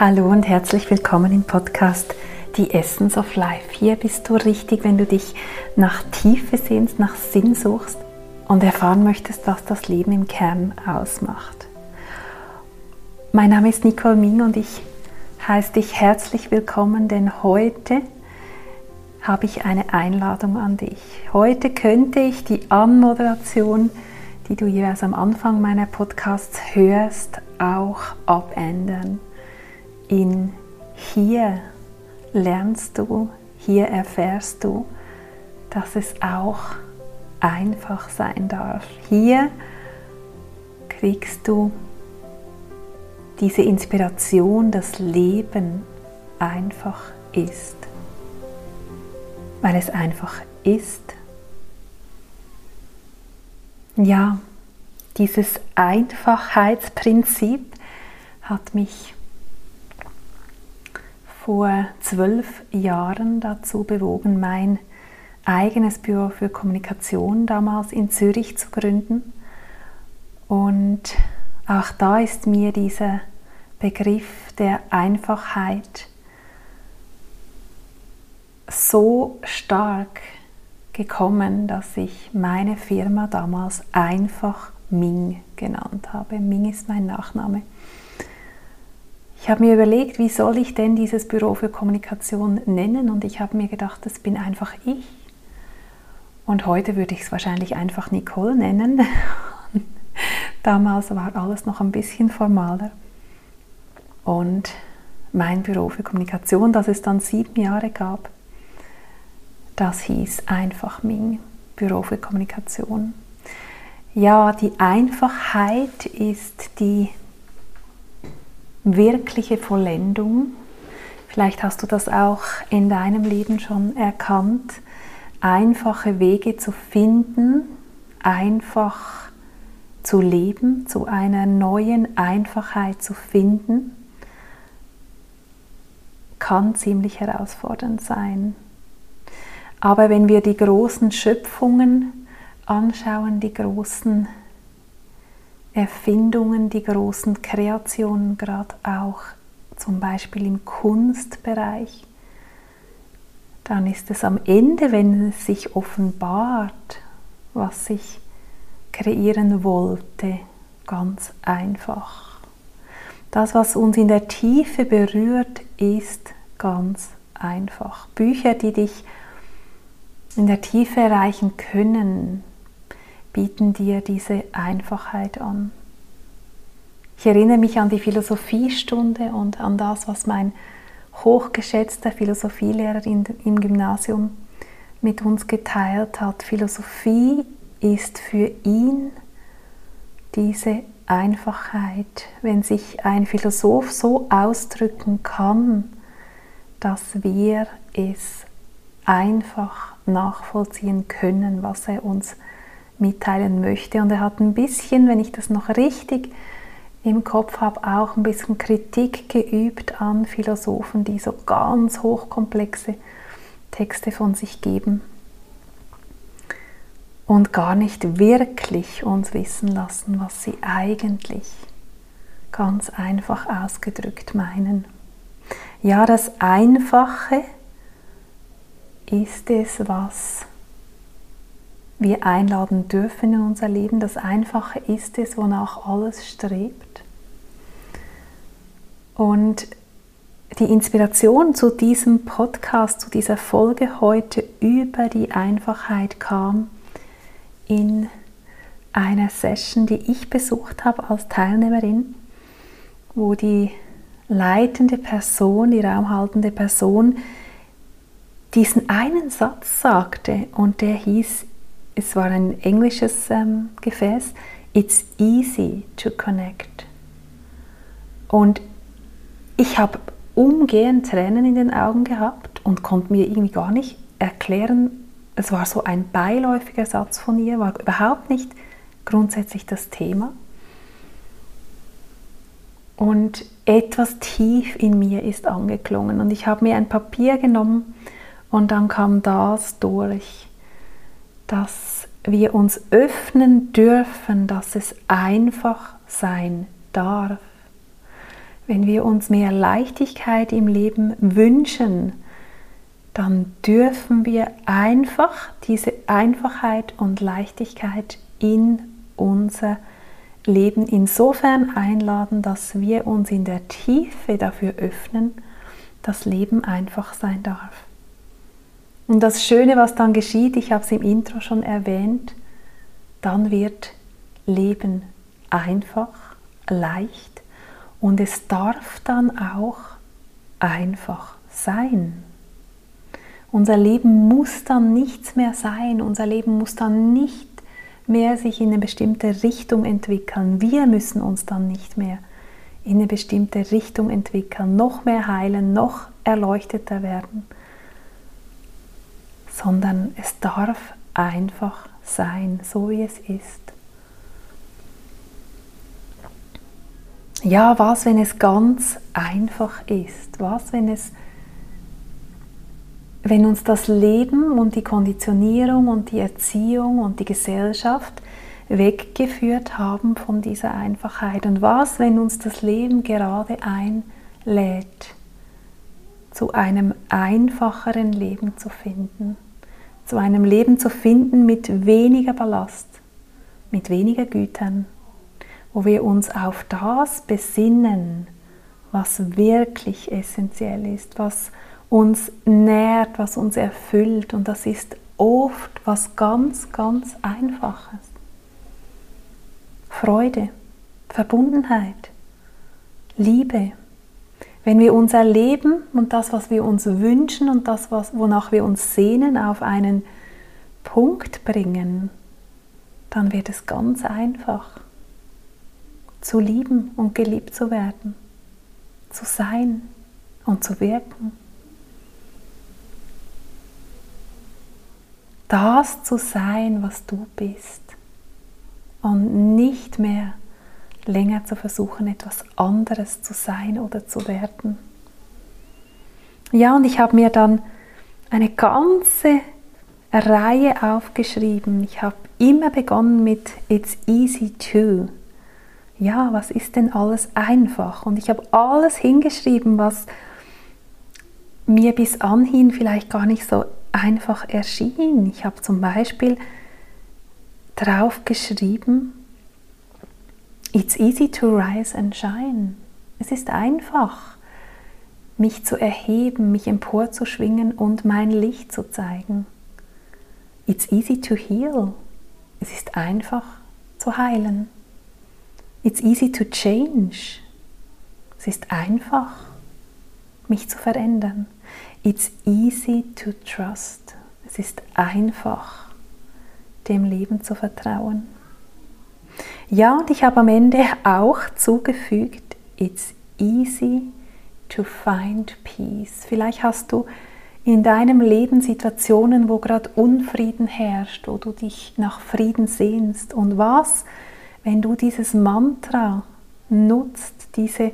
Hallo und herzlich willkommen im Podcast Die Essence of Life. Hier bist du richtig, wenn du dich nach Tiefe sehnst, nach Sinn suchst und erfahren möchtest, was das Leben im Kern ausmacht. Mein Name ist Nicole Ming und ich heiße dich herzlich willkommen, denn heute habe ich eine Einladung an dich. Heute könnte ich die Anmoderation, die du jeweils am Anfang meiner Podcasts hörst, auch abändern in hier lernst du, hier erfährst du, dass es auch einfach sein darf. Hier kriegst du diese Inspiration, das Leben einfach ist. Weil es einfach ist. Ja, dieses Einfachheitsprinzip hat mich vor zwölf Jahren dazu bewogen, mein eigenes Büro für Kommunikation damals in Zürich zu gründen. Und auch da ist mir dieser Begriff der Einfachheit so stark gekommen, dass ich meine Firma damals einfach Ming genannt habe. Ming ist mein Nachname. Ich habe mir überlegt, wie soll ich denn dieses Büro für Kommunikation nennen und ich habe mir gedacht, das bin einfach ich. Und heute würde ich es wahrscheinlich einfach Nicole nennen. Damals war alles noch ein bisschen formaler. Und mein Büro für Kommunikation, das es dann sieben Jahre gab, das hieß einfach Ming, Büro für Kommunikation. Ja, die Einfachheit ist die wirkliche Vollendung. Vielleicht hast du das auch in deinem Leben schon erkannt, einfache Wege zu finden, einfach zu leben, zu einer neuen Einfachheit zu finden, kann ziemlich herausfordernd sein. Aber wenn wir die großen Schöpfungen anschauen, die großen Erfindungen, die großen Kreationen, gerade auch zum Beispiel im Kunstbereich, dann ist es am Ende, wenn es sich offenbart, was ich kreieren wollte, ganz einfach. Das, was uns in der Tiefe berührt, ist ganz einfach. Bücher, die dich in der Tiefe erreichen können, bieten dir diese Einfachheit an. Ich erinnere mich an die Philosophiestunde und an das, was mein hochgeschätzter Philosophielehrer im Gymnasium mit uns geteilt hat. Philosophie ist für ihn diese Einfachheit, wenn sich ein Philosoph so ausdrücken kann, dass wir es einfach nachvollziehen können, was er uns mitteilen möchte. Und er hat ein bisschen, wenn ich das noch richtig im Kopf habe, auch ein bisschen Kritik geübt an Philosophen, die so ganz hochkomplexe Texte von sich geben und gar nicht wirklich uns wissen lassen, was sie eigentlich ganz einfach ausgedrückt meinen. Ja, das Einfache ist es, was wir einladen dürfen in unser Leben. Das Einfache ist es, wonach alles strebt. Und die Inspiration zu diesem Podcast, zu dieser Folge heute über die Einfachheit kam in einer Session, die ich besucht habe als Teilnehmerin, wo die leitende Person, die raumhaltende Person, diesen einen Satz sagte und der hieß, es war ein englisches ähm, Gefäß, It's easy to connect. Und ich habe umgehend Tränen in den Augen gehabt und konnte mir irgendwie gar nicht erklären, es war so ein beiläufiger Satz von ihr, war überhaupt nicht grundsätzlich das Thema. Und etwas tief in mir ist angeklungen und ich habe mir ein Papier genommen und dann kam das durch dass wir uns öffnen dürfen, dass es einfach sein darf. wenn wir uns mehr Leichtigkeit im Leben wünschen, dann dürfen wir einfach diese Einfachheit und Leichtigkeit in unser Leben insofern einladen, dass wir uns in der Tiefe dafür öffnen, dass Leben einfach sein darf. Und das Schöne, was dann geschieht, ich habe es im Intro schon erwähnt, dann wird Leben einfach, leicht und es darf dann auch einfach sein. Unser Leben muss dann nichts mehr sein, unser Leben muss dann nicht mehr sich in eine bestimmte Richtung entwickeln. Wir müssen uns dann nicht mehr in eine bestimmte Richtung entwickeln, noch mehr heilen, noch erleuchteter werden, sondern es darf einfach sein, so wie es ist. Ja, was, wenn es ganz einfach ist? Was, wenn es wenn uns das Leben und die Konditionierung und die Erziehung und die Gesellschaft weggeführt haben von dieser Einfachheit. Und was, wenn uns das Leben gerade einlädt, zu einem einfacheren Leben zu finden, zu einem Leben zu finden mit weniger Ballast, mit weniger Gütern, wo wir uns auf das besinnen, was wirklich essentiell ist, was uns nährt, was uns erfüllt. Und das ist oft was ganz, ganz Einfaches. Freude, Verbundenheit, Liebe. Wenn wir unser Leben und das, was wir uns wünschen und das, was, wonach wir uns sehnen, auf einen Punkt bringen, dann wird es ganz einfach zu lieben und geliebt zu werden, zu sein und zu wirken. Das zu sein, was du bist und nicht mehr länger zu versuchen, etwas anderes zu sein oder zu werden. Ja, und ich habe mir dann eine ganze Reihe aufgeschrieben. Ich habe immer begonnen mit It's easy to ja, was ist denn alles einfach? Und ich habe alles hingeschrieben, was mir bis anhin vielleicht gar nicht so einfach erschien. Ich habe zum Beispiel drauf geschrieben, It's easy to rise and shine. Es ist einfach, mich zu erheben, mich emporzuschwingen und mein Licht zu zeigen. It's easy to heal. Es ist einfach zu heilen. It's easy to change. Es ist einfach, mich zu verändern. It's easy to trust. Es ist einfach, dem Leben zu vertrauen. Ja, und ich habe am Ende auch zugefügt, it's easy to find peace. Vielleicht hast du in deinem Leben Situationen, wo gerade Unfrieden herrscht, wo du dich nach Frieden sehnst. Und was wenn du dieses Mantra nutzt, diese,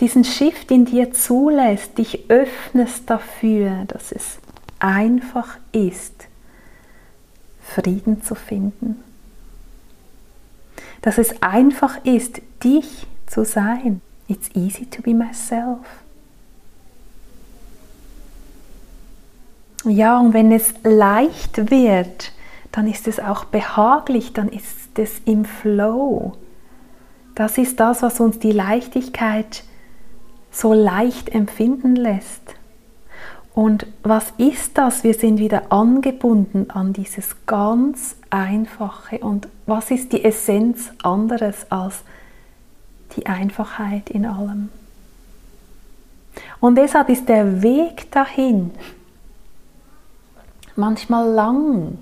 diesen Shift in dir zulässt, dich öffnest dafür, dass es einfach ist, Frieden zu finden. Dass es einfach ist, dich zu sein. It's easy to be myself. Ja, und wenn es leicht wird, dann ist es auch behaglich, dann ist es im Flow. Das ist das, was uns die Leichtigkeit so leicht empfinden lässt. Und was ist das? Wir sind wieder angebunden an dieses ganz Einfache. Und was ist die Essenz anderes als die Einfachheit in allem? Und deshalb ist der Weg dahin manchmal lang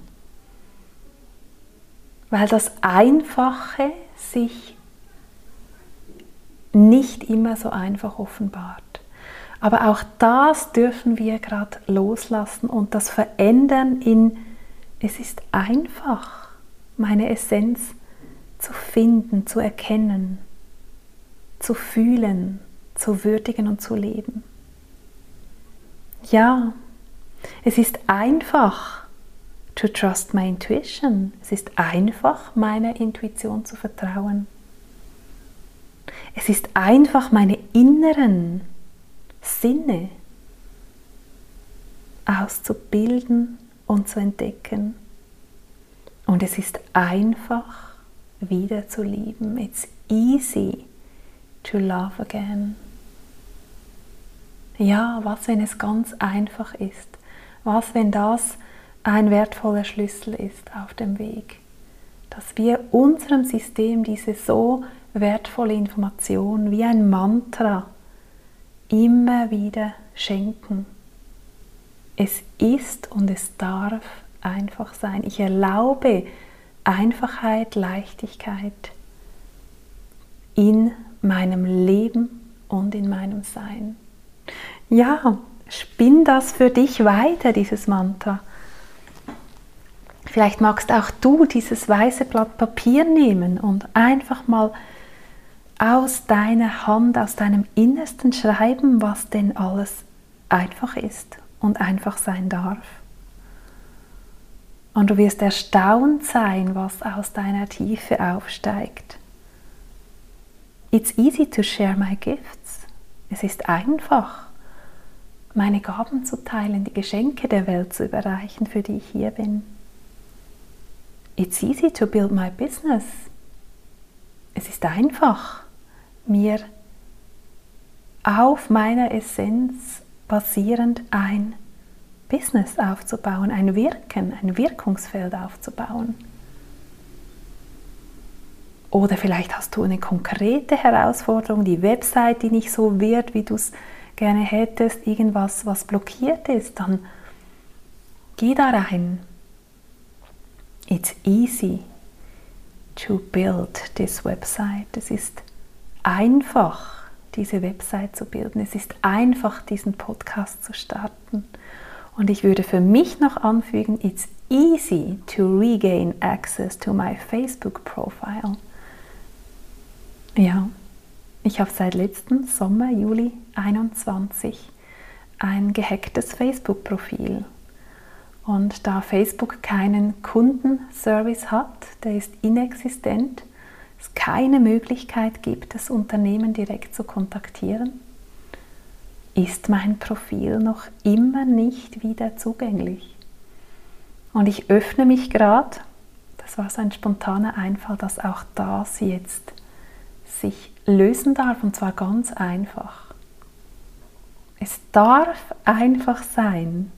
weil das Einfache sich nicht immer so einfach offenbart. Aber auch das dürfen wir gerade loslassen und das verändern in, es ist einfach, meine Essenz zu finden, zu erkennen, zu fühlen, zu würdigen und zu leben. Ja, es ist einfach, to trust my intuition. Es ist einfach, meiner Intuition zu vertrauen. Es ist einfach meine inneren Sinne auszubilden und zu entdecken. Und es ist einfach wieder zu lieben. It's easy to love again. Ja, was, wenn es ganz einfach ist? Was, wenn das ein wertvoller Schlüssel ist auf dem Weg? Dass wir unserem System diese so wertvolle Information wie ein Mantra immer wieder schenken. Es ist und es darf einfach sein. Ich erlaube Einfachheit, Leichtigkeit in meinem Leben und in meinem Sein. Ja, spinn das für dich weiter, dieses Mantra. Vielleicht magst auch du dieses weiße Blatt Papier nehmen und einfach mal aus deiner Hand, aus deinem Innersten schreiben, was denn alles einfach ist und einfach sein darf. Und du wirst erstaunt sein, was aus deiner Tiefe aufsteigt. It's easy to share my gifts. Es ist einfach, meine Gaben zu teilen, die Geschenke der Welt zu überreichen, für die ich hier bin. It's easy to build my business. Es ist einfach, mir auf meiner Essenz basierend ein Business aufzubauen, ein Wirken, ein Wirkungsfeld aufzubauen. Oder vielleicht hast du eine konkrete Herausforderung, die Website, die nicht so wird, wie du es gerne hättest, irgendwas, was blockiert ist, dann geh da rein. It's easy to build this website. Es ist einfach, diese Website zu bilden. Es ist einfach, diesen Podcast zu starten. Und ich würde für mich noch anfügen, it's easy to regain access to my Facebook profile. Ja, ich habe seit letzten Sommer, Juli 21, ein gehacktes Facebook-Profil. Und da Facebook keinen Kundenservice hat, der ist inexistent, es keine Möglichkeit gibt, das Unternehmen direkt zu kontaktieren, ist mein Profil noch immer nicht wieder zugänglich. Und ich öffne mich gerade, das war so ein spontaner Einfall, dass auch das jetzt sich lösen darf und zwar ganz einfach. Es darf einfach sein,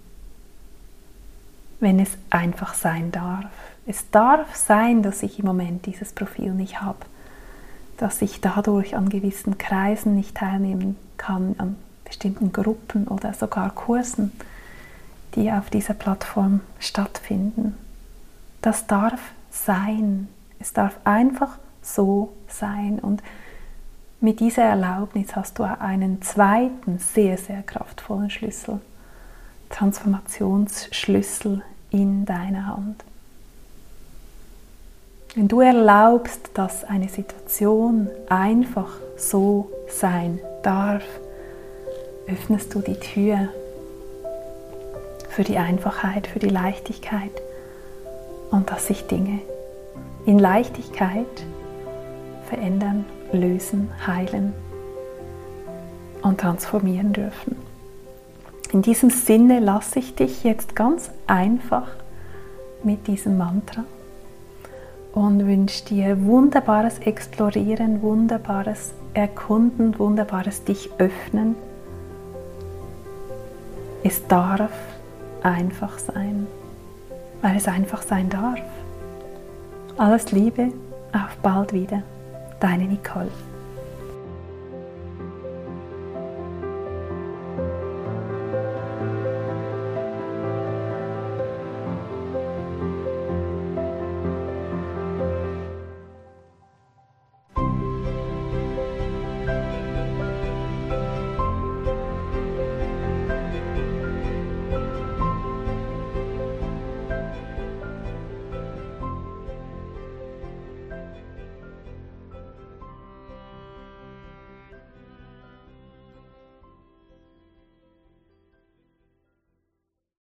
wenn es einfach sein darf. Es darf sein, dass ich im Moment dieses Profil nicht habe, dass ich dadurch an gewissen Kreisen nicht teilnehmen kann, an bestimmten Gruppen oder sogar Kursen, die auf dieser Plattform stattfinden. Das darf sein. Es darf einfach so sein. Und mit dieser Erlaubnis hast du einen zweiten sehr, sehr kraftvollen Schlüssel, Transformationsschlüssel in deiner Hand. Wenn du erlaubst, dass eine Situation einfach so sein darf, öffnest du die Tür für die Einfachheit, für die Leichtigkeit und dass sich Dinge in Leichtigkeit verändern, lösen, heilen und transformieren dürfen. In diesem Sinne lasse ich dich jetzt ganz einfach mit diesem Mantra und wünsche dir wunderbares Explorieren, wunderbares Erkunden, wunderbares Dich öffnen. Es darf einfach sein, weil es einfach sein darf. Alles Liebe, auf bald wieder. Deine Nicole.